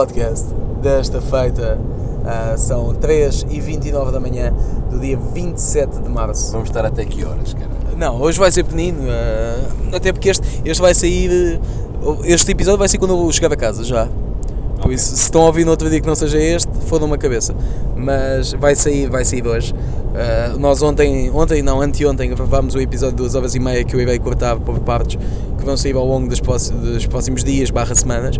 podcast desta feita ah, são 3 e 29 da manhã do dia 27 de março. Vamos estar até que horas, cara? Não, hoje vai ser pequenino, ah, até porque este, este vai sair. Este episódio vai ser quando eu chegar a casa já. Por Ok. isso, se estão a ouvir no outro dia que não seja este, fodam uma cabeça. Mas vai sair, vai sair hoje. Ah, nós ontem, ontem não, anteontem, gravámos o episódio de 2 horas e meia que eu irei cortar por partes, que vão sair ao longo dos, próxi- dos próximos dias, barra semanas.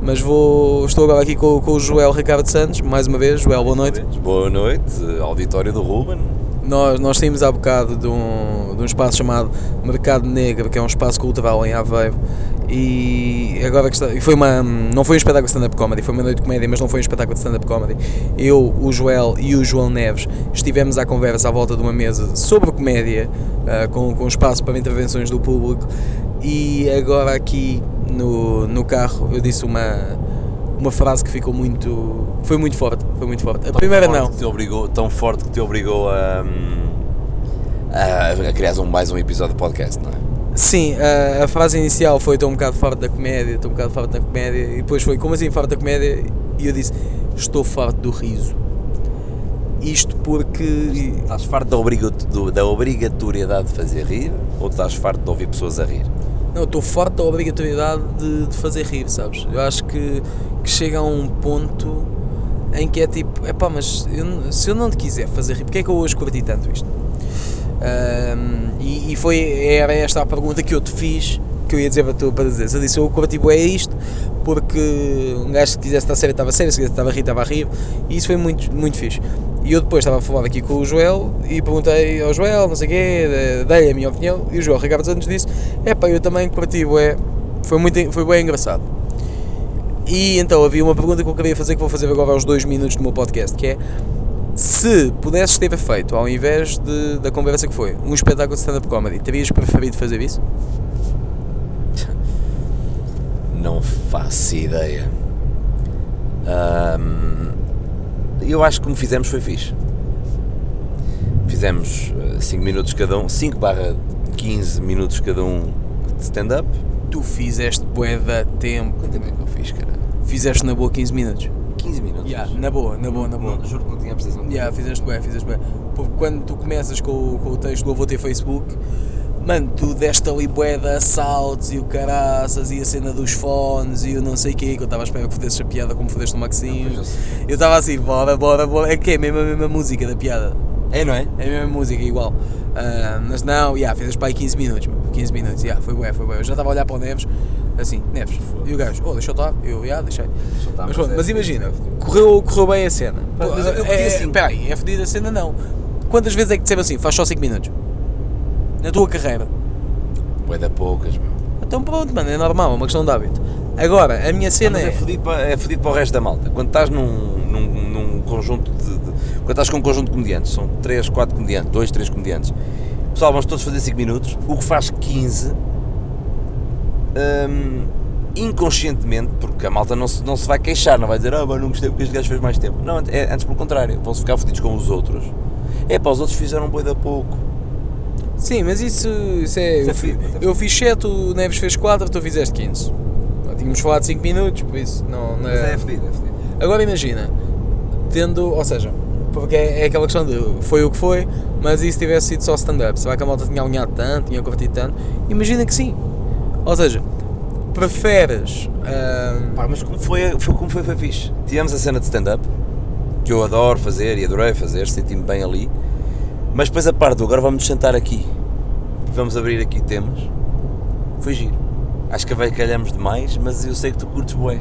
Mas vou, estou agora aqui com, com o Joel Ricardo Santos, mais uma vez. Joel, boa noite. Boa noite, auditório do Ruben. Nós, nós saímos há bocado de um, de um espaço chamado Mercado Negro, que é um espaço cultural em Aveiro. E agora que está, foi uma, não foi um espetáculo de stand-up comedy, foi uma noite de comédia, mas não foi um espetáculo de stand-up comedy. Eu, o Joel e o João Neves estivemos à conversa à volta de uma mesa sobre comédia, ah, com, com espaço para intervenções do público. E agora aqui no, no carro eu disse uma, uma frase que ficou muito. foi muito forte. Foi muito forte. A primeira Forte não. que te obrigou, tão forte que te obrigou a, hum, a, a criar um, mais um episódio de podcast, não é? Sim, a, a frase inicial foi estou um bocado farto da comédia, estou um bocado farto da comédia, e depois foi como assim farto da comédia? E eu disse estou farto do riso. Isto porque. Estás farto da obrigatoriedade de fazer rir ou estás farto de ouvir pessoas a rir? Não, estou farto da obrigatoriedade de, de fazer rir, sabes? Eu acho que, que chega a um ponto em que é tipo, epá, mas eu se eu não te quiser fazer rir, porque é que eu hoje curti tanto isto? Ahm, e, e foi, era esta a pergunta que eu te fiz, que eu ia dizer para tu para dizer. Eu disse, eu curti é isto, porque um gajo que quisesse estar sério estava sério, se quisesse estava a rir, estava a rir, e isso foi muito, muito fixe. E eu depois estava a falar aqui com o Joel e perguntei ao Joel, não sei o quê, de- dei a minha opinião, e o Joel Ricardo Santos disse, é pá, eu também curti, foi, muito, foi bem engraçado. E então havia uma pergunta que eu queria fazer que vou fazer agora aos dois minutos do meu podcast, que é se pudesses ter feito, ao invés de, da conversa que foi, um espetáculo de stand-up comedy, terias preferido fazer isso? Não faço ideia. Ahm, eu acho que como fizemos foi fixe. Fizemos 5 minutos cada um, 5 barra 15 minutos cada um de stand-up. Tu fizeste bué da tempo, Quanto tempo é que eu fiz, cara? fizeste na boa 15 minutos. 15 minutos? Yeah, na boa, na boa, na boa. Não, juro que não tinha a percepção Yeah, fizeste bem, fizeste bem. Porque quando tu começas com, o- com o texto do Avô Ter Facebook, mano, tu deste ali bué de assaltos e o caraças e a cena dos fones e o não sei o quê, que eu estava a esperar que fodesses a piada como fodeste o Maxinho. Eu. Eu estava assim, bora, bora, bora. É que é mesmo a mesma música da piada. É, não é? É a mesma música, igual. Ah, mas não, yeah, fizeste para aí 15 minutos, meu. 15 minutos, yeah, foi bué, foi bué. Eu já estava a olhar para o Neves, assim, Neves. E o gajo, oh, deixa eu estar. Eu, yeah, deixei. estar, mas, mas pronto, é mas imagina, é correu, correu bem a cena. Mas eu- eu é, assim. Peraí, é fedida a cena não. Quantas vezes é que disseram assim, faz só 5 minutos? Na tua carreira. Bué da poucas, meu. Então pronto, mano, é normal, é uma questão de hábito. Agora, a minha cena é é... fodido para, é fodido para o resto da malta. Quando estás num, num, num conjunto de, de- Quando estás com um conjunto de comediantes, são 3, 4 comediantes, 2, 3 comediantes. Pessoal, vamos todos fazer 5 minutos. O que faz 15. hum, inconscientemente, porque a malta não se, não se vai queixar, não vai dizer, ah, mas não gostei porque este gajo fez mais tempo. Não, é, antes pelo contrário, vão-se ficar fodidos com os outros. É, para os outros fizeram boi da pouco. Sim, mas isso, isso é. Isso é eu, fi- isso é eu fiz 7, o Neves fez 4, tu fizeste 15. Pá, Tínhamos falado 5 minutos, por isso não, não é. fedido, é fedido. Agora imagina, tendo, ou seja, porque é, é aquela questão de foi o que foi, mas e se tivesse sido só stand-up? Será que a malta tinha alinhado tanto, tinha curtido tanto? Imagina que sim. Ou seja, preferes. ahm, Pá, mas como foi, foi, como foi, foi fixe. Tivemos a cena de stand-up, que eu adoro fazer e adorei fazer, senti-me bem ali. Mas depois a parte do agora vamos sentar aqui, vamos abrir aqui temas, foi giro. Acho que avacalhamos demais, mas eu sei que tu curtes bué.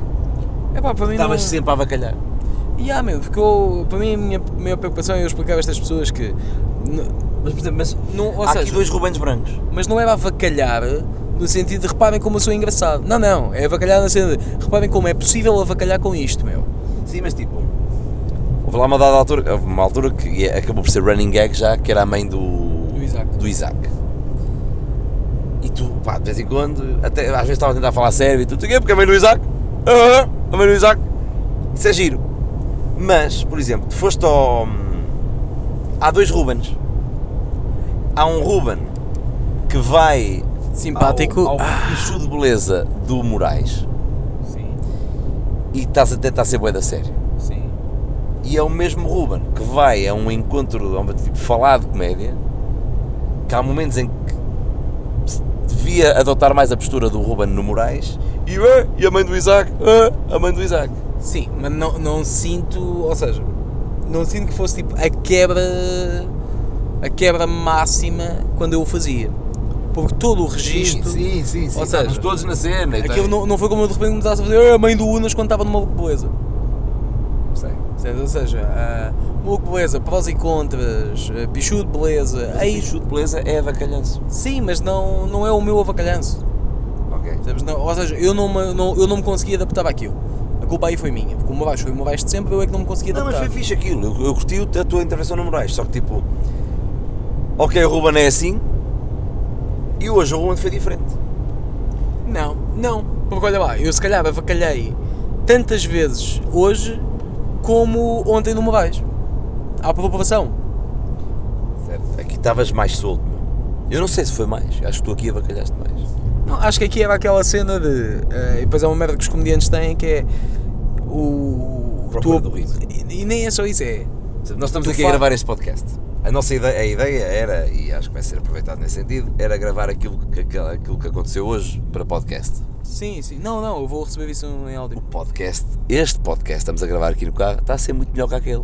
epá, para mim não... Estavas sempre a avacalhar. E há, meu, porque eu, para mim a minha maior preocupação é eu explicar a estas pessoas que. Mas, por exemplo, mas Não, ou há seja, aqui dois Rubens brancos. mas não era avacalhar no sentido de reparem como eu sou engraçado. Não, não, é avacalhar na cena de reparem como é possível avacalhar com isto, meu. Sim, mas tipo, houve lá uma dada altura, houve uma altura que acabou por ser running gag já, que era a mãe do, Do Isaac. do Isaac. E tu, pá, de vez em quando, até às vezes estava a tentar falar sério e tu, "Tu quê? porque a mãe do Isaac, ah, a mãe do Isaac, isso é giro. Mas, por exemplo, tu foste ao. Há dois Rubens. Há um Ruben que vai Simpático. ao, ao Ah, de beleza do Moraes sim. e estás a tentar ser bué da sério. Sim. E é o mesmo Ruben que vai a um encontro, a um tipo, falar de comédia, que há momentos em que devia adotar mais a postura do Ruben no Moraes e, "Ah, e a mãe do Isaac, ah, a mãe do Isaac. Sim, mas não, não sinto, ou seja, não sinto que fosse tipo a quebra, a quebra máxima quando eu o fazia. Porque todo o registro, sim, sim, sim. Ou seja, Estamos todos na cena. aquilo tal. não, não foi como eu de repente começasse a fazer "Ah, a mãe do Unas quando estava numa beleza. Sei. Ou seja, Maluco beleza, prós e contras, eh, pichudo beleza, Aí, aí, chute beleza é avacalhanço. sim, mas não, não é o meu avacalhanço. Ok. Percebes? Não, ou seja, eu não, me, não, eu não me consegui adaptar àquilo. A culpa aí foi minha, porque o baixo foi o baixo de sempre, eu é que não me consegui Não, mas adaptar. foi fixe aquilo. Eu, eu curti a tua intervenção no Moraes. Só que tipo, ok, o Ruben é assim e hoje o Ruben foi diferente. Não, não, porque olha lá, eu se calhar avacalhei tantas vezes hoje como ontem no Moraes. À população. Certo. Aqui estavas mais solto, meu. Eu não sei se foi mais. Acho que tu aqui avacalhaste mais. Não, acho que aqui era aquela cena de. eh, e depois é uma merda que os comediantes têm que é. O. Procura do riso. E, e nem é só isso, é. Nós estamos Tu aqui a gravar este podcast. A nossa ideia, a ideia era, e acho que vai ser aproveitado nesse sentido, era gravar aquilo que, aquilo que aconteceu hoje para podcast. Sim, sim. Não, não, eu vou receber isso em áudio. O podcast, este podcast, estamos a gravar aqui no carro, está a ser muito melhor que aquele.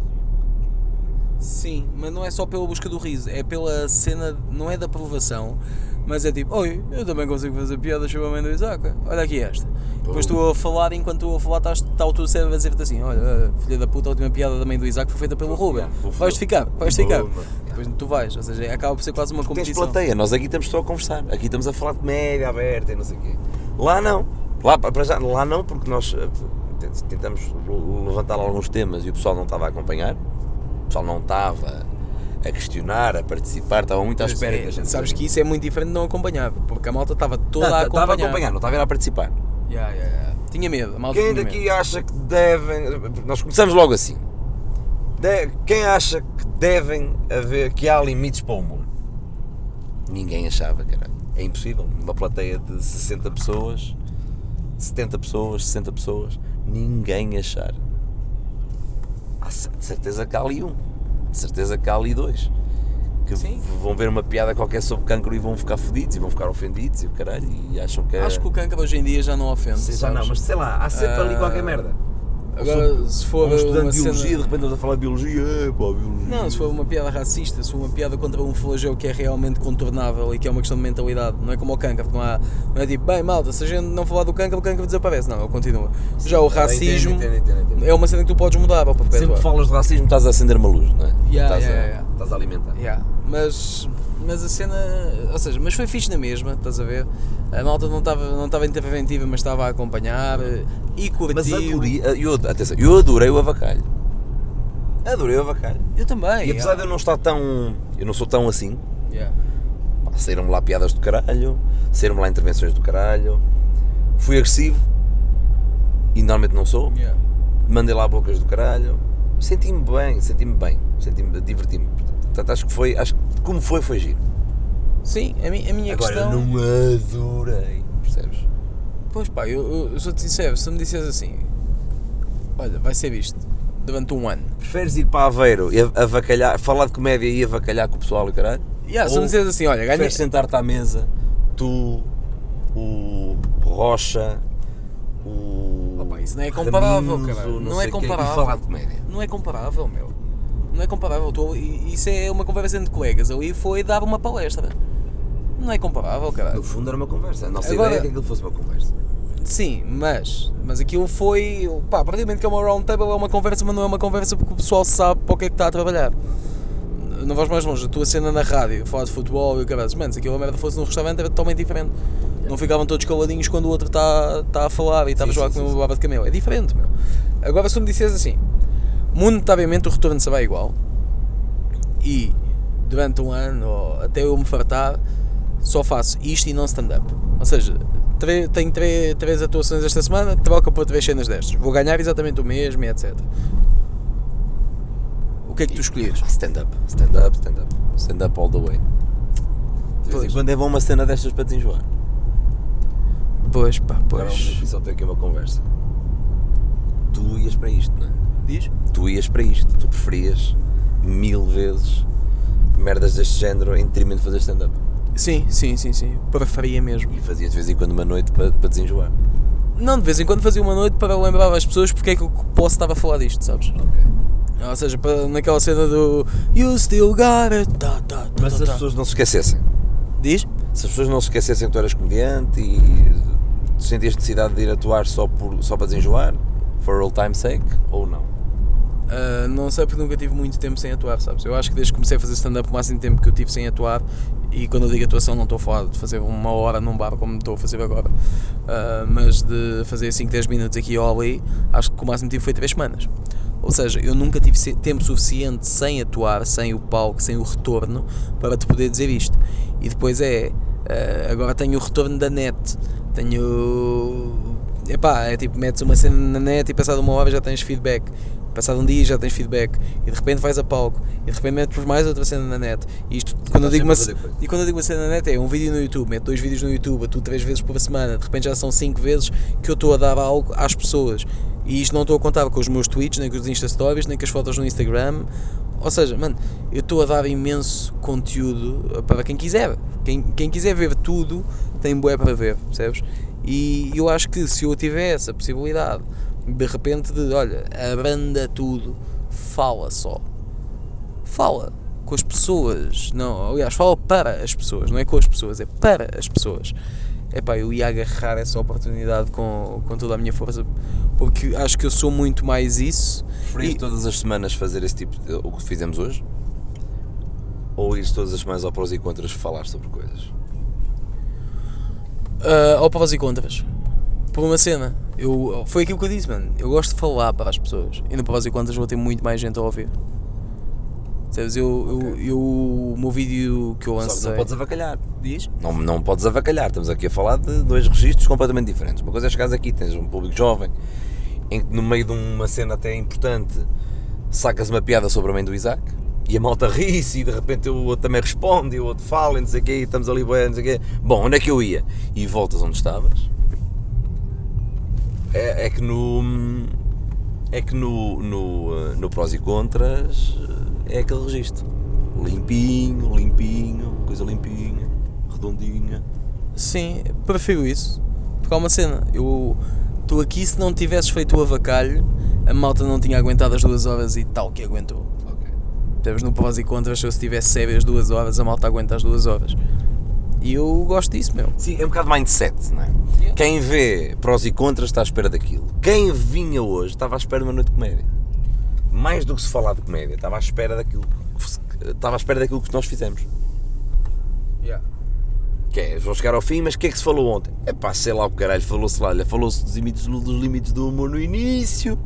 Sim, mas não é só pela busca do riso, é pela cena, não é da aprovação, mas é tipo, oi, eu também consigo fazer piadas sobre a mãe do Isaac, olha aqui esta. Depois estou a falar, enquanto estou a falar, estás, está o teu cérebro a dizer-te assim, olha, ah, filha da puta, a última piada da mãe do Isaac foi feita pelo Ruben, vou foder. vais ficar, vais ficar. Depois tu vais, ou seja, acaba por ser quase uma Tens competição. plateia, nós aqui estamos só a conversar. Aqui estamos a falar de média aberta e não sei o quê. Lá não. Lá, para já, lá não, porque nós eh, tent- tentamos levantar alguns temas e o pessoal não estava a acompanhar. O pessoal não estava a questionar, a participar, estava muito à espera é, que a gente. sabes que isso é muito diferente de não acompanhar, porque a malta estava toda Não, a estava acompanhar. a acompanhar, não estava a ir a participar. Yeah, yeah, yeah. Tinha medo, a malta Quem tinha daqui medo. acha que devem. Nós começamos logo assim. De- quem acha que devem haver. que há limites para o humor? Ninguém achava, caralho. É impossível. Uma plateia de 60 pessoas, 70 pessoas, 60 pessoas, ninguém achar. De certeza que há ali um. De certeza que há ali dois. Que Sim. vão ver uma piada qualquer sobre cancro e vão ficar fodidos e vão ficar ofendidos e o caralho e acham que é. Acho que o cancro hoje em dia já não ofende. Sim, já não, mas sei lá, há sempre ali Ah, qualquer merda. Agora, se for um estudante de biologia, cena... de repente estamos a falar de biologia, é pá, biologia. Não, se for uma piada racista, se for uma piada contra um flagelo que é realmente contornável e que é uma questão de mentalidade, não é como o cancro, não, há, não é tipo, bem, malta, se a gente não falar do cancro, o cancro desaparece. Não, ele continua. Já o racismo Entendo, entendo, entendo, é uma cena que tu podes mudar Sempre perpetuar. que falas de racismo estás a acender uma luz, não é? Yeah, estás, yeah, a, yeah. estás a. Yeah, mas, mas a cena, ou seja, mas foi fixe na mesma, estás a ver? A malta não estava não estava interventiva, mas estava a acompanhar eh, e curtiu. Mas adorei, eu, atenção, eu adorei o avacalho. Adorei o avacalho. Eu também. E apesar de eu não estar tão. Eu não sou tão assim, yeah. saíram-me lá piadas do caralho, saíram-me lá intervenções do caralho, fui agressivo, e normalmente não sou, Yeah. mandei lá bocas do caralho, senti-me bem, senti-me bem, senti-me, diverti-me. Portanto, acho que foi, acho que como foi, foi giro. Sim, a, mi- a minha Agora, questão. não adorei, percebes? Pois pá, eu, eu, eu sou-te sincero, se tu me disseres assim, olha, vai ser isto durante um ano. Preferes ir para Aveiro e avacalhar, falar de comédia e avacalhar com o pessoal e caralho? Yeah, se Ou me disseres assim, olha, ganha. Preferes sentar-te à mesa, tu, o Rocha, o. Opa, isso não é comparável, o Não, sei é e comparável. falar de comédia. Não é comparável, meu. Não é comparável. Tô, isso é uma conversa entre colegas. Ali foi dar uma palestra. Não é comparável, No caralho. fundo era uma conversa. A nossa Agora- ideia é que aquilo fosse uma conversa. Sim, mas, mas aquilo foi. Pá, praticamente que é uma round table, é uma conversa, mas não é uma conversa porque o pessoal sabe para o que é que está a trabalhar. Não vais mais longe, a tua cena na rádio, falar de futebol e o caralho, mano, se aquilo a merda fosse num restaurante era totalmente diferente. Não ficavam todos caladinhos quando o outro está tá a falar e lá a sim, comer sim. uma baba de camelo. É diferente, meu. Agora se tu me disseres assim, monetariamente o retorno será igual e durante um ano ou até eu me fartar só faço isto e não stand-up. Ou seja, tre- tenho tre- três atuações esta semana, troca por três cenas destas. Vou ganhar exatamente o mesmo e etc. O que é que tu escolhias? Stand-up, stand-up, stand-up. Stand-up all the way. De vez em Pois. quando é bom uma cena destas para te enjoar. Pois, pá, pois. aqui só ter aqui uma conversa. tu ias para isto, não é? Diz? Tu ias para isto, tu preferias mil vezes merdas deste género em detrimento de fazer stand-up. Sim, sim, sim, sim. Preferia mesmo. E fazias de vez em quando uma noite para, para desenjoar. Não, de vez em quando fazia uma noite para lembrar às pessoas porque é que eu posso estar a falar disto, sabes? Ou seja, para, naquela cena do You still got it. Tá, tá, tá, Mas tá, se as tá. pessoas não se esquecessem, Diz? se as pessoas não se esquecessem que tu eras comediante e sentias necessidade de ir atuar só, por, só para desenjoar, for all time sake, ou não? Uh, não sei porque nunca tive muito tempo sem atuar, sabes? Eu acho que desde que comecei a fazer stand-up, o máximo tempo que eu tive sem atuar, e quando eu digo atuação, não estou a falar de fazer uma hora num bar como estou a fazer agora, uh, mas de fazer 5, 10 minutos aqui ou ali, acho que o máximo tive foi 3 semanas. Ou seja, eu nunca tive tempo suficiente sem atuar, sem o palco, sem o retorno, para te poder dizer isto. E depois é, uh, agora tenho o retorno da net, tenho. Epá, é tipo, metes uma cena na net e passado uma hora já tens feedback. Passado um dia já tens feedback e de repente vais a palco e de repente metes mais outra cena na net. E isto, quando eu digo uma, a e quando eu digo uma cena na net é um vídeo no YouTube, meto dois vídeos no YouTube, tu três vezes por semana, de repente já são cinco vezes que eu estou a dar algo às pessoas. E isto não estou a contar com os meus tweets, nem com os Insta Stories, nem com as fotos no Instagram. Ou seja, mano, eu estou a dar imenso conteúdo para quem quiser. Quem, quem quiser ver tudo, tem bué para ver, percebes? E eu acho que se eu tivesse a possibilidade, de repente, de olha, abranda tudo, fala só. Fala com as pessoas. Não, aliás, fala para as pessoas, não é com as pessoas, é para as pessoas. Epá, eu ia agarrar essa oportunidade com, com toda a minha força, porque acho que eu sou muito mais isso. Preferias E- todas as semanas fazer esse tipo de, o que fizemos hoje? Ou ires todas as semanas ao prós e contras falar sobre coisas? Uh, ao prós e contras. Por uma cena. Eu, foi aquilo que eu disse, mano. Eu gosto de falar para as pessoas. E no prós e contras vou ter muito mais gente a ouvir. Sabes, eu, eu, eu, o meu vídeo que eu Só lancei. não podes avacalhar. Diz? Não, não podes avacalhar. Estamos aqui a falar de dois registros completamente diferentes. Uma coisa é chegares aqui, tens um público jovem, em que no meio de uma cena até importante sacas uma piada sobre a mãe do Isaac e a malta ri-se e de repente o outro também responde e o outro fala e não sei o quê e estamos ali não sei o quê. Bom, onde é que eu ia? E voltas onde estavas. É, é que no... É que no, no, eh, no prós e contras eh, é aquele registro. Limpinho, limpinho, coisa limpinha, redondinha. Sim, prefiro isso. Porque há uma cena. Eu estou aqui, se não tivesses feito o avacalho, a malta não tinha aguentado as duas horas e tal que aguentou. Temos no prós e contras, se eu tivesse sério as duas horas, a malta aguenta as duas horas. E eu gosto disso, meu. Sim, é um bocado mindset, não é? Yeah. Quem vê prós e contras está à espera daquilo. Quem vinha hoje estava à espera de uma noite de comédia. Mais do que se falar de comédia, estava à espera daquilo que, estava à espera daquilo que nós fizemos. Que é, vão chegar ao fim, mas o que é que se falou ontem? É pá, sei lá o caralho, falou-se lá, falou-se dos limites, dos limites do humor no início,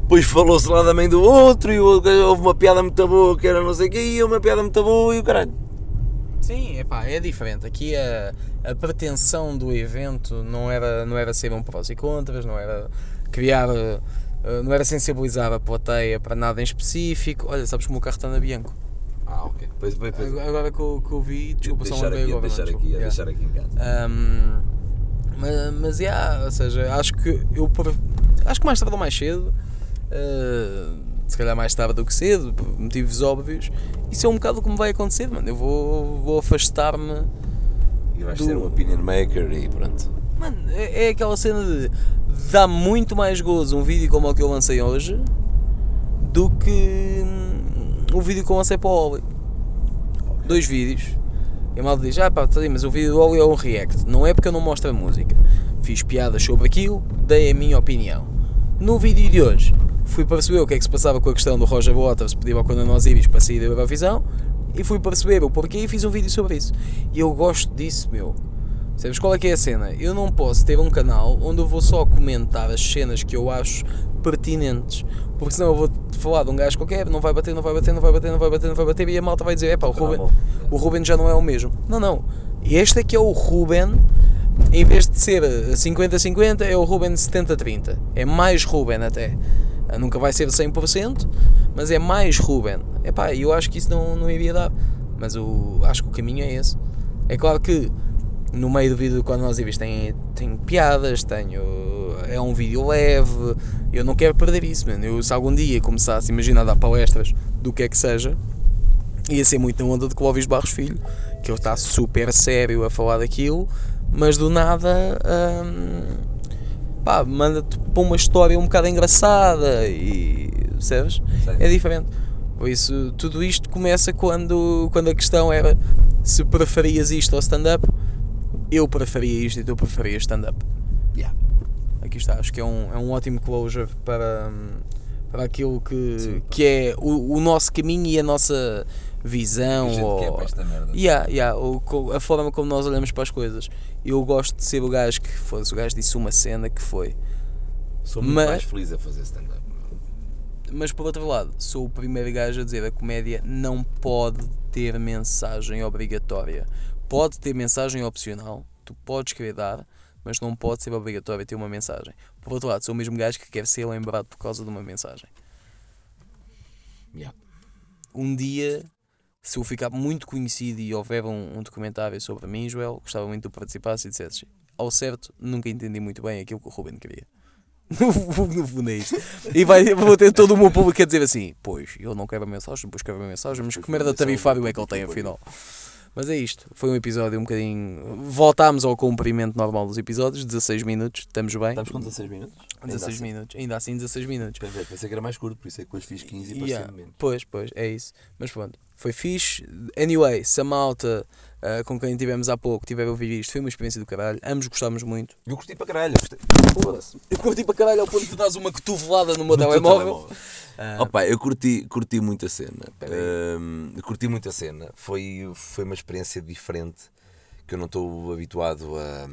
depois falou-se lá também do outro, e houve uma piada muito boa que era não sei o quê, e uma piada muito boa e o caralho. Sim, epá, é diferente. Aqui a, a pretensão do evento não era, não era ser um prós e contras, não era criar, eh, eh, não era sensibilizar a plateia para nada em específico. Olha, sabes que o carro está na Bianco. Ah, ok. Pois, pois, pois. Agora, que, eu, que eu vi, desculpa, só deixar lembrei aqui, agora. deixar mano, aqui, desculpa. deixar aqui em casa. Yeah. Um, mas, mas yeah, ou seja, acho que eu acho que mais tarde ou mais cedo, eh, se calhar mais tarde do que cedo, por motivos óbvios, isso é um bocado o que me vai acontecer, mano. Eu vou, vou afastar-me E vais do- ser um opinion maker e pronto. Mano, é, é aquela cena de dá muito mais gozo um vídeo como o que eu lancei hoje do que hum, o vídeo que eu lancei para o Oli. Dois vídeos. E a malta diz: Ah, pá, tá mas o vídeo do Oli é um react. Não é porque eu não mostro a música. Fiz piadas sobre aquilo, dei a minha opinião. No vídeo de hoje, fui perceber o que é que se passava com a questão do Roger Waters pedir ao Conan Osiris para sair da Eurovisão e fui perceber o porquê e fiz um vídeo sobre isso. E eu gosto disso, meu. Sabes qual é que é a cena? Eu não posso ter um canal onde eu vou só comentar as cenas que eu acho pertinentes, porque senão eu vou falar de um gajo qualquer, não vai bater, não vai bater, não vai bater, não vai bater, não vai bater, e a malta vai dizer: é pá, o Ruben, o Ruben já não é o mesmo. Não, não. Este é que é o Ruben, em vez de ser 50-50, é o Ruben 70-30. É mais Ruben até. Nunca vai ser 100%, mas é mais Ruben. É pá, eu acho que isso não, não iria dar. Mas o, acho que o caminho é esse. É claro que no meio do vídeo quando nós vimos tem, tem piadas, tenho, é um vídeo leve, Eu não quero perder isso, mano. Eu, se algum dia começasse, imagina, a dar palestras do que é que seja, ia ser muito na onda de Clóvis Barros Filho, que ele está super sério a falar daquilo, mas do nada. hum, pá, manda-te para uma história um bocado engraçada e. percebes? Sei. É diferente. Por isso, tudo isto começa quando, quando a questão era se preferias isto ao stand-up. Eu preferia isto e tu preferias stand-up. Yeah. Aqui está, acho que é um, é um ótimo closure para, para aquilo que, Sim, que é o, o nosso caminho e a nossa visão. Gente ou, quer para esta merda. Yeah, yeah, ou a forma como nós olhamos para as coisas. Eu gosto de ser o gajo que fosse, o gajo disse uma cena que foi. Sou muito Mas- mais feliz a fazer stand-up. Mas por outro lado, sou o primeiro gajo a dizer a comédia não pode ter mensagem obrigatória. Pode ter mensagem opcional, tu podes querer dar, mas não pode ser obrigatório ter uma mensagem. Por outro lado, sou o mesmo gajo que quer ser lembrado por causa de uma mensagem. Yeah. Um dia, se eu ficar muito conhecido e houver um, um documentário sobre mim, Joel, gostava muito que tu participasses e dissesses ao certo, nunca entendi muito bem aquilo que o Ruben queria. No fundo, no fundo é isto. E vai, vou ter todo o meu público a dizer assim: Pois, eu não quero a mensagem, depois quero a mensagem, mas que merda tarifário é que ele tem afinal? Mas é isto, foi um episódio um bocadinho. Voltámos ao comprimento normal dos episódios, 16 minutos, estamos bem? Estamos com 16 minutos? 16 assim. minutos, ainda assim 16 minutos. Pensei, pensei que era mais curto, por isso é que depois fiz 15 e Yeah, parecia menos. Pois, pois, é isso. Mas pronto, foi fixe. Anyway, se a malta ah, com quem tivemos há pouco tiver a ouvir isto, foi uma experiência do caralho. Ambos gostámos muito. Eu curti para caralho. Gostei. Eu curti para caralho ao ponto de dares uma cotovelada no meu No telemóvel. Ah, Opa, eu curti, curti muito a cena. Hum, eu curti muito a cena. Foi, foi uma experiência diferente que eu não estou habituado a,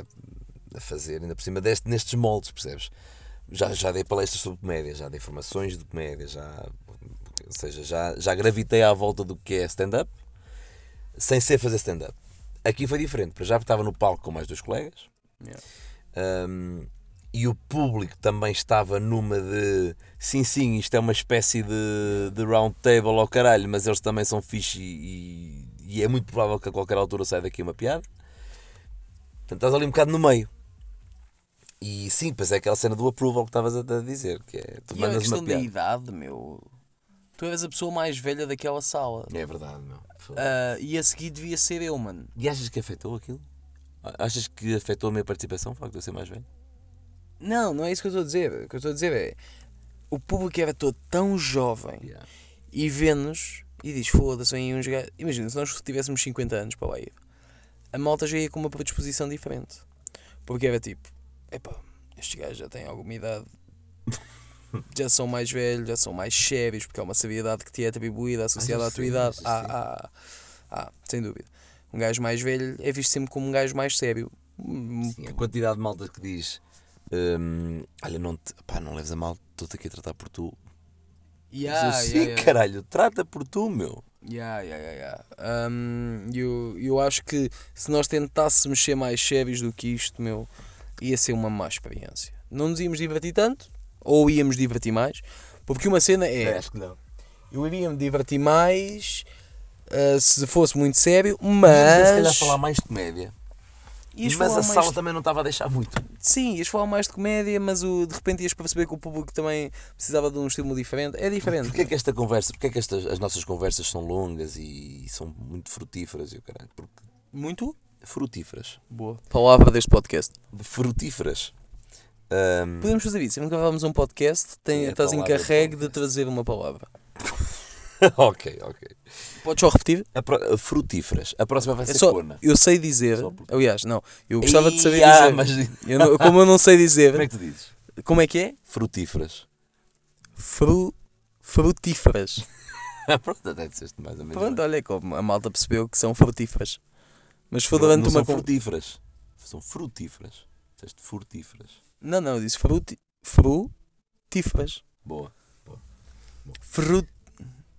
a, a fazer, ainda por cima deste, nestes moldes, percebes? Já, já dei palestras sobre comédia, já dei formações de comédia, já, ou seja, já, já gravitei à volta do que é stand-up, sem ser fazer stand-up. Aqui foi diferente, para já porque estava no palco com mais dois colegas, yeah. um, e o público também estava numa de sim, sim, isto é uma espécie de, de round table ao caralho, mas eles também são fixe e, e é muito provável que a qualquer altura saia daqui uma piada. Portanto, estás ali um bocado no meio. E sim, pois é aquela cena do approval que estavas a dizer, que é tu E é a mandas questão uma da piada. idade, meu. Tu eras a pessoa mais velha daquela sala. É verdade, meu. Ah, e a seguir devia ser eu, mano. E achas que afetou aquilo? Achas que afetou a minha participação, o facto de eu ser mais velho? Não, não é isso que eu estou a dizer. O que eu estou a dizer é. O público era todo tão jovem e vê-nos e diz: Foda-se, vem uns gajos. Imagina, se nós tivéssemos 50 anos para lá ir, a malta já ia com uma predisposição diferente. Porque era tipo: Epá, estes gajos já têm alguma idade, já são mais velhos, já são mais sérios, porque há uma seriedade que te é atribuída associada à tua sim, idade. Ah, ah, ah, sem dúvida. Um gajo mais velho é visto sempre como um gajo mais sério. Sim, a quantidade de malta que diz hum, olha, não, te, pá, não leves a mal, estou-te aqui a tratar por tu. yeah, eu, sim, yeah, yeah. caralho, trata por tu, meu. Yeah, yeah, yeah, yeah. Um, eu, eu acho que se nós tentássemos ser mais sérios do que isto, meu, ia ser uma má experiência. Não nos íamos divertir tanto, ou íamos divertir mais, porque uma cena é. acho que não. Eu iria me divertir mais ah, se fosse muito sério, Mas... Se calhar falar mais de comédia. ias mas a sala de- também não estava a deixar muito. Sim, ias falar mais de comédia, mas o, de repente ias perceber que o público também precisava de um estilo diferente. É diferente. Porquê é que esta conversa, porquê é que estas, as nossas conversas são longas e são muito frutíferas? E o caralho? Porque Muito frutíferas. boa. Palavra deste podcast. Frutíferas. Hum, Podemos fazer isso. Sempre que gravamos um podcast, tem, É estás encarregue de trazer uma palavra. ok, ok. Podes só repetir? A pro- frutíferas. A próxima vai É ser só, corna. eu sei dizer. Porque- Aliás, não. Eu gostava de saber dizer. mas- Eu não- como eu não sei dizer. Como é que tu dizes? Como é que é? Frutíferas. Fru, frutíferas. Pronto, até disseste mais ou menos. Pronto, bem. olha como a malta percebeu que são frutíferas. Mas foi Não- durante não uma. são frutíferas. São frutíferas. Disseste frutíferas. Não, não, eu disse fruti, frutíferas. Boa. Frut.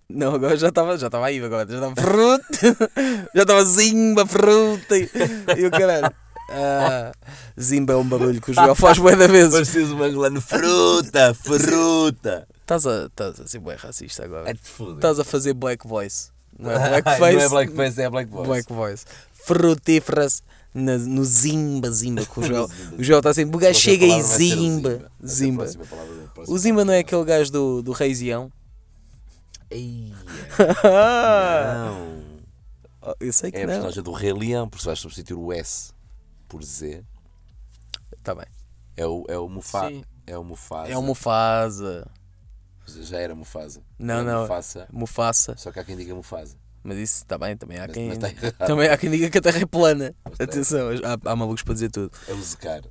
Não, agora já estava já estava aí, agora já estava fruta, já estava zimba, fruta e, e o caralho. Ah, zimba é um barulho que o Joel faz bué da vezes. Pareces um angolano. Fruta, fruta. Estás a, a ser bué racista agora. É de. Estás a fazer black voice. Não é Ai, blackface. Não é blackface, é black voice. Black voice. Frutíferas. Na- no Zimba, Zimba, com o Joel. Zimba, O Joel está sempre, o gajo chega e Zimba, Zimba. próxima O Zimba não é aquele gajo do, do Rei Zião? Eia, Ah, não. Eu sei que É a não. personagem do Rei Leão, porque se vais substituir o S por Z, Está bem. é o, é o Mufasa. É o Mufasa. É o Mufasa. Já era Mufasa. Não, não. Mufasa, Mufasa. só que há quem diga Mufasa. Mas isso está bem, também há Mas- quem. mas está errado. Também há quem diga que a Terra é plana. Mas está Atenção, há, há malucos para dizer tudo. É o Zecar.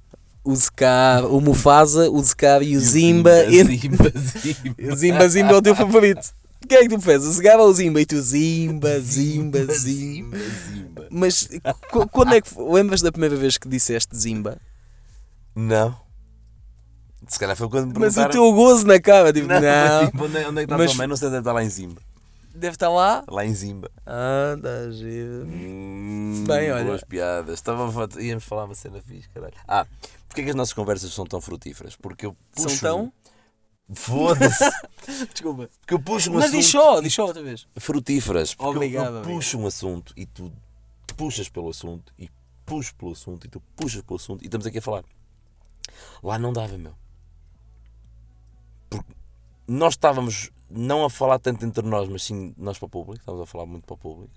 O Zekar, o Mufasa, o Zekar e o Zimba. e- Zimba, Zimba. Zimba Zimba é o teu favorito. Quem é que tu fez? O Zekar ou o Zimba? E tu Zimba, Zimba, Zimba. Zimba. Mas qu- quando é que. Lembras da primeira vez que disseste Zimba? Não. Se calhar foi quando me Mas o teu gozo na cara, tipo, Não, não. tipo, onde, é- onde é que está Mas- a tua mãe? Não sei, deve estar lá em Zimba. Deve estar lá. Lá em Zimba. Ah, está giro. Hum, Bem, olha. Boas piadas. Estava a íamos falar uma cena fixe, caralho. Ah, porque é que as nossas conversas são tão frutíferas? Porque eu São puxo. tão? Foda-se. Desculpa. Porque eu puxo um Mas assunto. diz só, diz só outra vez. Frutíferas. Porque eu- Obrigado, eu, puxo um assunto e tu puxas pelo assunto e puxo pelo assunto e tu puxas pelo assunto e estamos aqui a falar. Lá não dava, meu. Porque nós estávamos não a falar tanto entre nós, mas sim nós para o público. Estávamos a falar muito para o público.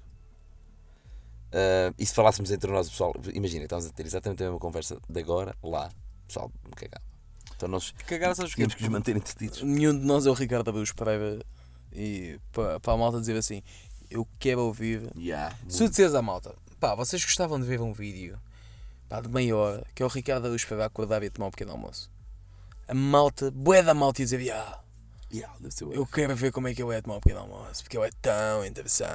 Ah, e se falássemos entre nós, pessoal, imagina, estávamos a ter exatamente a mesma conversa de agora, lá, pessoal, me cagava. Então nós Cagar, sabes tínhamos que nos manter entretidos. Nenhum de nós é o Ricardo Abelhos Pereira e para, para a malta dizer assim, eu quero ouvir. Yeah, Se tu disseres à malta, pá, vocês gostavam de ver um vídeo pá, de meia hora que é o Ricardo Abelhos Pereira acordar e tomar um pequeno almoço. A malta, bué da malta ia dizer, "Ya, yeah, ser eu quero ver como é que ele é tomar um pequeno almoço, porque ele é tão interessante.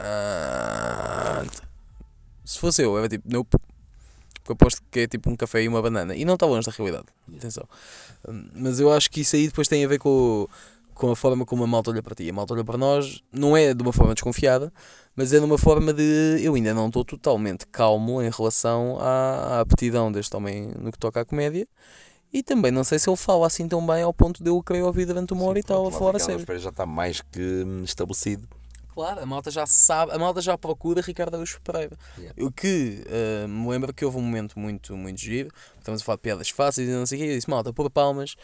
Se fosse eu, eu era tipo, nope. Porque eu aposto que é tipo um café e uma banana. E não está longe da realidade. Atenção. Hum, Mas eu acho que isso aí depois tem a ver com, com a forma como a malta olha para ti. A malta olha para nós, não é de uma forma desconfiada, mas é de uma forma de. Eu ainda não estou totalmente calmo em relação à, à aptidão deste homem no que toca à comédia. E também não sei se ele fala assim tão bem ao ponto de eu querer ouvir durante uma hora e tal a falar a sério. já está mais que hum, estabelecido. Claro, a malta já sabe, a malta já procura Ricardo Araújo Pereira. Yeah. O que eh, me lembra que houve um momento muito, muito giro. Estamos a falar de piadas fáceis e não sei o quê. Eu disse, malta, por palmas.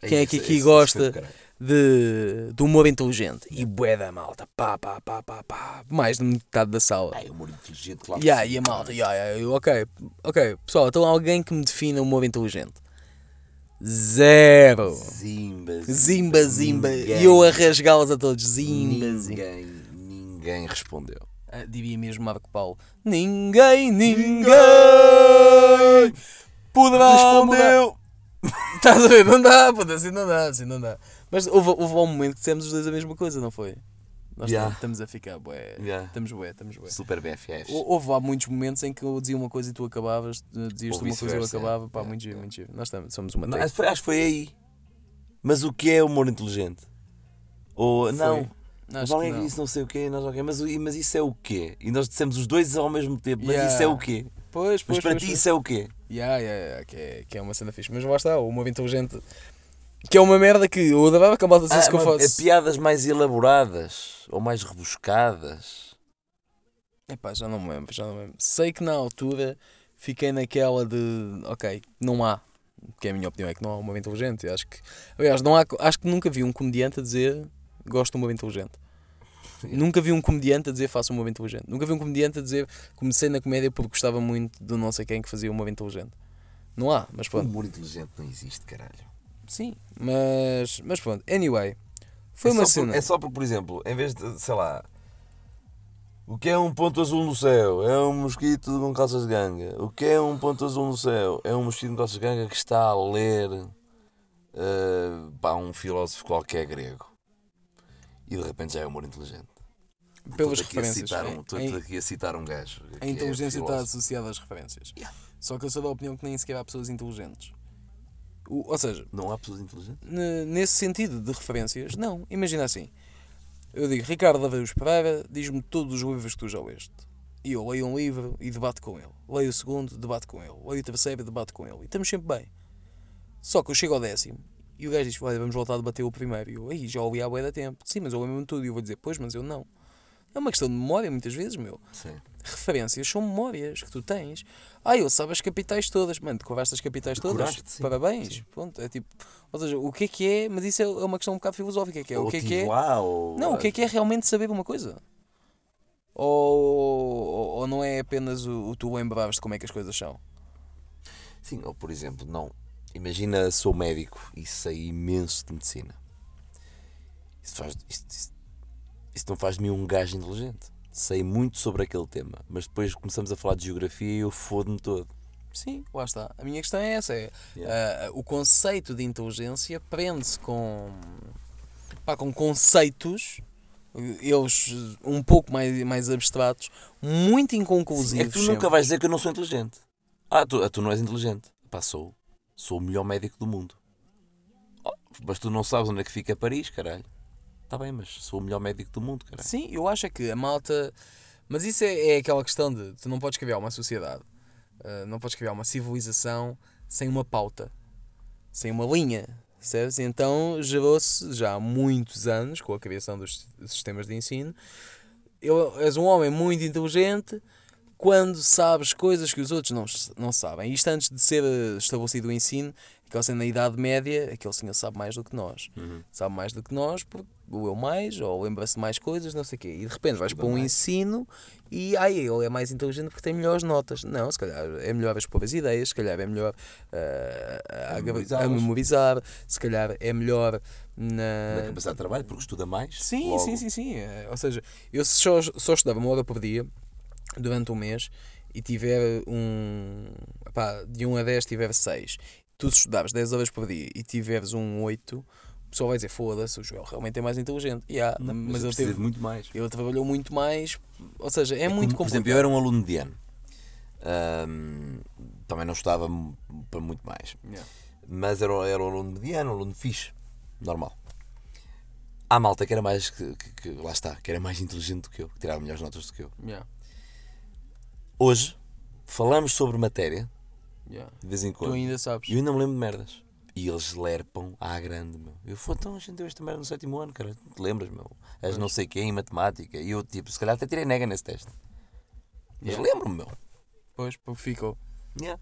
Quem é que isso, aqui isso, gosta isso foi do caralho. de, de humor inteligente? E bué da malta. Pá, pá, pá, pá, pá. Mais de metade da sala. Ai, humor inteligente, claro. Yeah, que sim, e a malta, yeah, yeah, eu, ok, ok. Pessoal, então alguém que me defina humor inteligente. Zero. Zimba, Zimba, zimba. Ninguém- E eu a rasgá-las a todos. Zimba, zimba. Ninguém, ninguém respondeu. Ah, diria mesmo Marco Paulo. Ninguém, ninguém poderá. Respondeu! Estás a ver? Não dá, puta, assim não dá, assim não dá. Mas houve, houve um momento que dissemos os dois a mesma coisa, não foi? Nós Yeah. estamos- a ficar bué. Yeah. Estamos bué, estamos bué. Super BFFs. Hou- Houve lá muitos momentos em que eu dizia uma coisa e tu acabavas, dizias Ou tu uma coisa e eu acabava. Pá, yeah, muito giro, muito giro. Nós estamos, somos uma teia. acho, que foi, acho que foi aí. Mas o que é humor inteligente? Ou, não, Não, mas acho alguém não. disse não sei o quê, nós ok, mas, mas isso é o quê? E nós dissemos os dois ao mesmo tempo, mas Yeah. isso é o quê? Pois, pois, Mas para pois, ti pois. isso é o quê? Yeah, yeah, yeah, que, é, que é uma cena fixe. Mas lá está, o humor inteligente. Que é uma merda que eu adorava que a malta dissesse Ah, que eu mas é faço. piadas mais elaboradas ou mais rebuscadas. Epá, já não me lembro, já não me lembro. Sei que na altura fiquei naquela de, ok, não há, que é a minha opinião, é que não há humor inteligente. Eu acho que, aliás, não há, acho que nunca vi um comediante a dizer gosto de humor inteligente. Nunca vi um comediante a dizer faço humor inteligente. Nunca vi um comediante a dizer comecei na comédia porque gostava muito do não sei quem que fazia humor inteligente. Não há, mas pronto. Humor inteligente não existe, caralho. Sim, mas, mas pronto. Anyway, foi é uma só por- cena. é só porque, por exemplo, em vez de, sei lá, o que é um ponto azul no céu? É um mosquito com calças de ganga. O que é um ponto azul no céu? É um mosquito com calças de ganga que está a ler pá, um filósofo qualquer grego. E de repente já é humor inteligente. Pelas referências. um, estou aqui a citar um gajo. A é inteligência está filósofo. associada às referências. Yeah. Só que eu sou da opinião que nem sequer há pessoas inteligentes. O- ou seja, Não há pessoas inteligentes? ne- nesse sentido de referências, não. Imagina assim. Eu digo, Ricardo Aveus Pereira, diz-me todos os livros que tu já leste. E eu leio um livro e debato com ele. Leio o segundo, debato com ele. Leio o terceiro, debato com ele. E estamos sempre bem. Só que eu chego ao décimo e o gajo diz, olha, vamos voltar a debater o primeiro. E eu, aí já ouvi há bué da tempo. Sim, mas eu lembro-me tudo. E eu vou dizer, pois, mas eu não. É uma questão de memória muitas vezes, meu. Sim. Referências são memórias que tu tens. Ah, eu sabe as capitais todas, mano, decoraste as capitais todas. Sim. Parabéns. Sim. Pronto, é tipo, ou seja, o que é que é, mas isso é uma questão um bocado filosófica, que é o que é que é. lá, ou... Não, o que é que é realmente saber uma coisa? Ou, ou, não é apenas o, o tu lembrares de como é que as coisas são? Sim, ou por exemplo, não. Imagina, sou médico e sei imenso de medicina. Isso, faz, não faz de mim um gajo inteligente. Sei muito sobre aquele tema, mas depois começamos a falar de geografia e eu fodo-me todo. Sim, lá está. A minha questão é essa: é, Yeah. ah, o conceito de inteligência prende-se com, pá, com conceitos, eles um pouco mais, mais abstratos, muito inconclusivos. É que tu nunca sempre. vais dizer que eu não sou inteligente. Ah, tu, ah, tu não és inteligente. Pá, sou. Sou o melhor médico do mundo. Oh, mas tu não sabes onde é que fica Paris, caralho. Está bem, mas sou o melhor médico do mundo, caralho. Sim, eu acho é que a malta. Mas isso é, é aquela questão de tu não podes criar uma sociedade, ah, não podes criar uma civilização sem uma pauta, sem uma linha, percebes? Então gerou-se já há muitos anos, com a criação dos sistemas de ensino, eu, és um homem muito inteligente quando sabes coisas que os outros não, não sabem. Isto antes de ser eh, estabelecido o ensino, aquela cena na Idade Média, aquele senhor sabe mais do que nós. Uhum. Sabe mais do que nós, porque leu mais, ou lembra-se de mais coisas, não sei o quê. E de repente vais para um mais. ensino e ai, ele é mais inteligente porque tem melhores notas. Não, se calhar é melhor expor as ideias, se calhar é melhor eh, a, memorizá-las. a memorizar, se calhar é melhor Na na, capacidade de trabalho, porque estuda mais. Sim, logo. sim, sim, sim. É, Ou seja, eu só, só estudava uma hora por dia durante um mês e tiver um. Pá, de 1 a 10 tiver 6. Tu se estudares 10 horas por dia e tiveres um 8, o pessoal vai dizer: foda-se, o Joel realmente é mais inteligente. Yeah, Não, mas ele, teve, muito mais. ele trabalhou muito mais. Ou seja, é, muito Por complicado. exemplo, eu era um aluno de ano. Ahm, também não estudava para muito mais. Yeah. Mas era, era um aluno mediano, um aluno fixe. Normal. Há malta que era mais. Que, que- que- lá está, que era mais inteligente do que eu, que tirava melhores notas do que eu. Yeah, Hoje, falamos sobre matéria, yeah. de vez em Tu quando. ainda sabes. E eu ainda me lembro de merdas. E eles lerpam à grande, meu. Eu fui, então a gente deu esta merda no sétimo ano, cara. Não te lembras, meu? As não sei quem em matemática. E eu, tipo, se calhar até tirei nega nesse teste. Mas Yeah. lembro-me, meu. Pois, ficou. Yeah.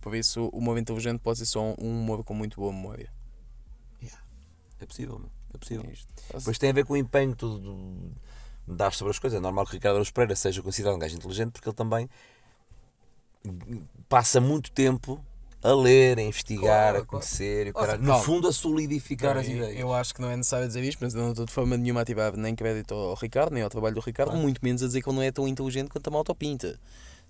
Por isso, o humor inteligente pode ser só um humor com muito boa memória. É possível, meu. É possível. É isto. Depois tem a ver com o empenho que tu dás sobre as coisas. É normal que o Ricardo Araújo Pereira seja considerado um gajo inteligente porque ele também passa muito tempo a ler, a investigar, Claro, a conhecer, o Ou seja, caralho, no fundo a solidificar as ideias. Eu acho que não é necessário dizer isto, mas não estou de forma nenhuma a ativar nem crédito ao Ricardo, nem ao trabalho do Ricardo, Claro. muito menos a dizer que ele não é tão inteligente quanto a malta pinta.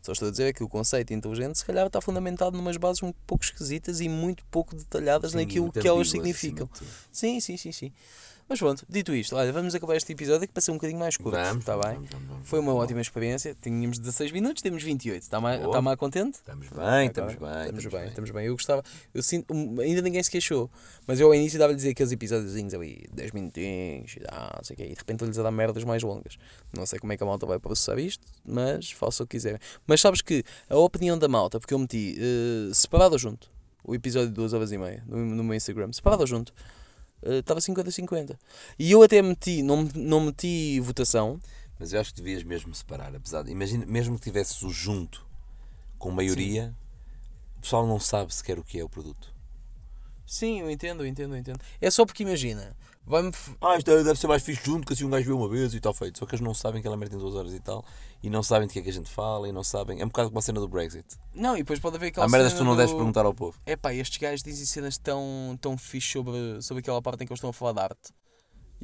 Só estou a dizer é que o conceito inteligente se calhar está fundamentado numas bases um pouco esquisitas e muito pouco detalhadas Sim, naquilo que elas significam. Sim, sim, sim, sim. Mas pronto, dito isto, olha, vamos acabar este episódio que ser um bocadinho mais curto, Vamos, está bem? vamos, vamos. Foi uma ótima experiência, tínhamos 16 minutos, temos 28, está-me Boa. está mais contente? Estamos bem, estamos bem. Estamos bem, estamos bem. Eu gostava, eu sinto, ainda ninguém se queixou, mas eu ao início dava-lhe dizer aqueles episódiozinhos ali, 10 minutinhos, ah, não sei o quê, e de repente lhes a dar merdas mais longas. Não sei como é que a malta vai processar isto, mas faça o que quiserem. Mas sabes que a opinião da malta, porque eu meti eh, separado ou junto, o episódio de 2 horas e meia no, no meu Instagram, separado ou junto, estava 50-50. E eu até meti, não, não meti votação, Mas eu acho que devias mesmo separar, apesar de. Imagina, mesmo que tivesses o junto com maioria, o pessoal não sabe sequer o que é o produto. sim, eu entendo, eu entendo, eu entendo. É só porque imagina, vai-me Ah, isto deve ser mais fixe junto, que assim um gajo vê uma vez e tal feito. Só que eles não sabem que ela merda tem duas horas e tal, e não sabem de que é que a gente fala, e não sabem. É um bocado como a cena do Brexit. Não, e depois pode haver aquela Há merdas que tu não do- deves perguntar ao povo. É pá, estes gajos dizem cenas tão, tão fixe sobre, sobre aquela parte em que eles estão a falar de arte.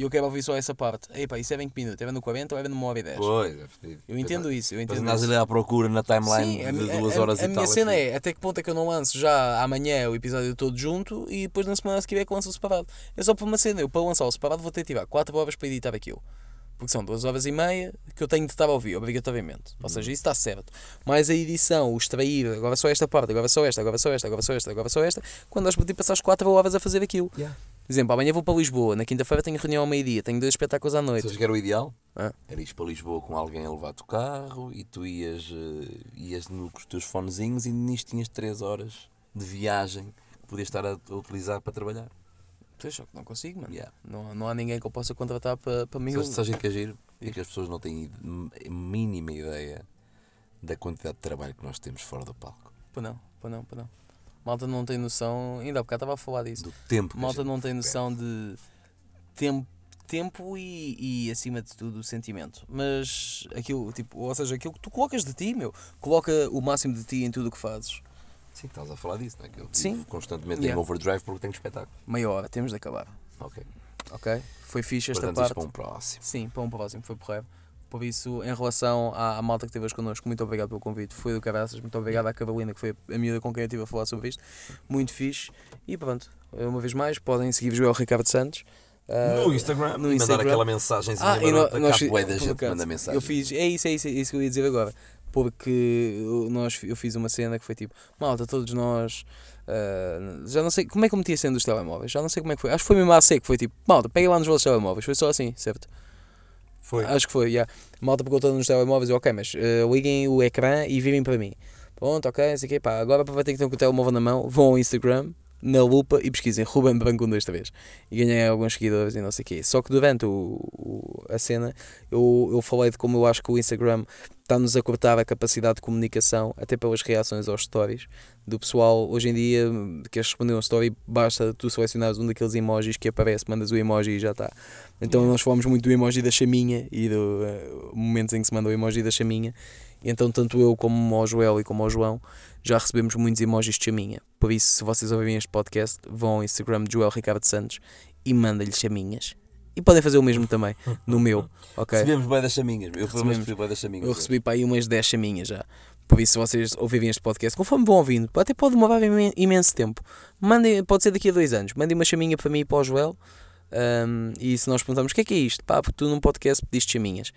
E eu quero ouvir só essa parte. Ei pá, isso é 20 minutos, é no 40 ou é numa hora e 10. Pois, é fedido. Eu entendo isso, eu entendo andas isso. ali à procura na timeline Sim, de duas a- horas a, e a tal. minha cena fedido. é até que ponto é que eu não lanço já amanhã o episódio todo junto e depois na semana seguinte é que lanço o separado. É só por uma cena, eu para lançar o separado vou ter que tirar 4 horas para editar aquilo. Porque são 2 horas e meia que eu tenho de estar a ouvir, obrigatoriamente. Ou seja, isso está certo. Mais a edição, o extrair, agora só esta parte, agora só esta, agora só esta, agora só esta, agora só esta, quando nós podemos passar as 4 horas a fazer aquilo. Yeah. Por exemplo, amanhã vou para Lisboa, na quinta-feira tenho reunião ao meio-dia, tenho dois espetáculos à noite. Sabes que era o ideal? Ah. Era ires para Lisboa com alguém a levar-te o carro e tu ias, eh, ias no, com os teus fonezinhos e nisto tinhas 3 horas de viagem que podias estar a, a utilizar para trabalhar. Pois, só que não consigo, mano. Yeah. Não, não há ninguém que eu possa contratar para, para mim. Sabes o que é giro? É que as pessoas não têm mínima ideia da quantidade de trabalho que nós temos fora do palco. Pô não, pô não, pô não. Malta não tem noção, ainda há bocado estava a falar disso. Do tempo Malta não tem noção de tempo, tempo e, e, acima de tudo, sentimento. Mas aquilo, tipo, ou seja, aquilo que tu colocas de ti, meu, coloca o máximo de ti em tudo o que fazes. Sim, estás a falar disso, não é? Que eu Sim. constantemente Yeah. em overdrive porque tenho espetáculo. Meia hora, temos de acabar. Ok. Ok? Foi fixe esta Portanto, parte. para um próximo. Sim, para um próximo, foi porreiro. Por isso, em relação à, à malta que esteve hoje connosco, muito obrigado pelo convite. Foi do caraças, muito obrigado à Carolina, que foi a miúda com quem eu estive a falar sobre isto. Muito fixe. E pronto, uma vez mais, podem seguir o Joel Ricardo Santos. Ah, no Instagram, no Instagram. mandar aquela mensagenzinha Ah, e no, nós bué da gente manda mensagem. Eu fiz, é isso, é isso, é isso que eu ia dizer agora. Porque eu- nós, eu fiz uma cena que foi tipo, malta, todos nós. ah, já não sei como é que eu meti a cena dos telemóveis, já não sei como é que foi. Acho que foi mesmo a seco, foi tipo, malta, peguem lá nos vossos telemóveis, foi só assim, certo? Foi. Acho que foi, yeah. A malta pegou nos telemóveis e ok, mas eh, liguem o ecrã e virem para mim. Pronto, ok, não sei o quê, pá, agora aproveitem que estão com o telemóvel na mão, vão ao Instagram, na lupa e pesquisem Ruben Branco 1, 2, 3 e ganhei alguns seguidores e não sei o quê. Só que durante o, o- a cena eu, eu falei de como eu acho que o Instagram está-nos a cortar a capacidade de comunicação, até pelas reações aos stories do pessoal. Hoje em dia, queres responder um story, basta tu selecionares um daqueles emojis que aparece, mandas o emoji e já está. Então Yeah. nós falamos muito do emoji da chaminha e do eh, momentos em que se manda o emoji da chaminha. E então tanto eu como o Joel e como o João já recebemos muitos emojis de chaminha. Por isso, se vocês ouvirem este podcast, vão ao Instagram de Joel Ricardo Santos e mandem-lhe chaminhas. E podem fazer o mesmo também no meu, ok? Recebemos bem das chaminhas. Eu Recebemos. recebi bem das chaminhas. Eu recebi para aí umas 10 chaminhas já. Por isso, se vocês ouvirem este podcast, conforme vão ouvindo, até pode demorar imen- imenso tempo. Mandem, pode ser daqui a dois anos. Mandem uma chaminha para mim e para o Joel. ahm, e se nós perguntarmos o que é que é isto, pá, porque tu num podcast pediste chaminhas.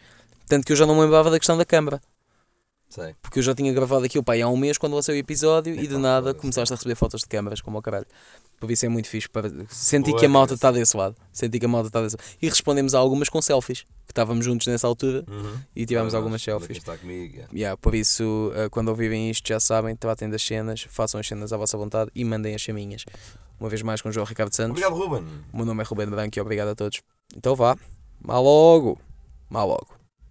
Tanto que eu já não me lembrava da questão da câmara. Sei. Porque eu já tinha gravado aquilo pá, aí há um mês quando lancei o episódio e de nada começaste a receber fotos de câmaras, como ao caralho. Por isso é muito fixe. Para... Senti Boa, que a malta está desse lado. Senti que a malta está desse lado. E respondemos a algumas com selfies. Que estávamos juntos nessa altura Uhum. e tivemos Ah, algumas selfies. Está comigo. yeah. Yeah, por isso, uh, quando ouvirem isto, já sabem, tratem das cenas, façam as cenas à vossa vontade e mandem as chaminhas. Uma vez mais com o João Ricardo Santos. Obrigado, Ruben. O meu nome é Ruben Branco e obrigado a todos. Então vá, mal logo, mal logo.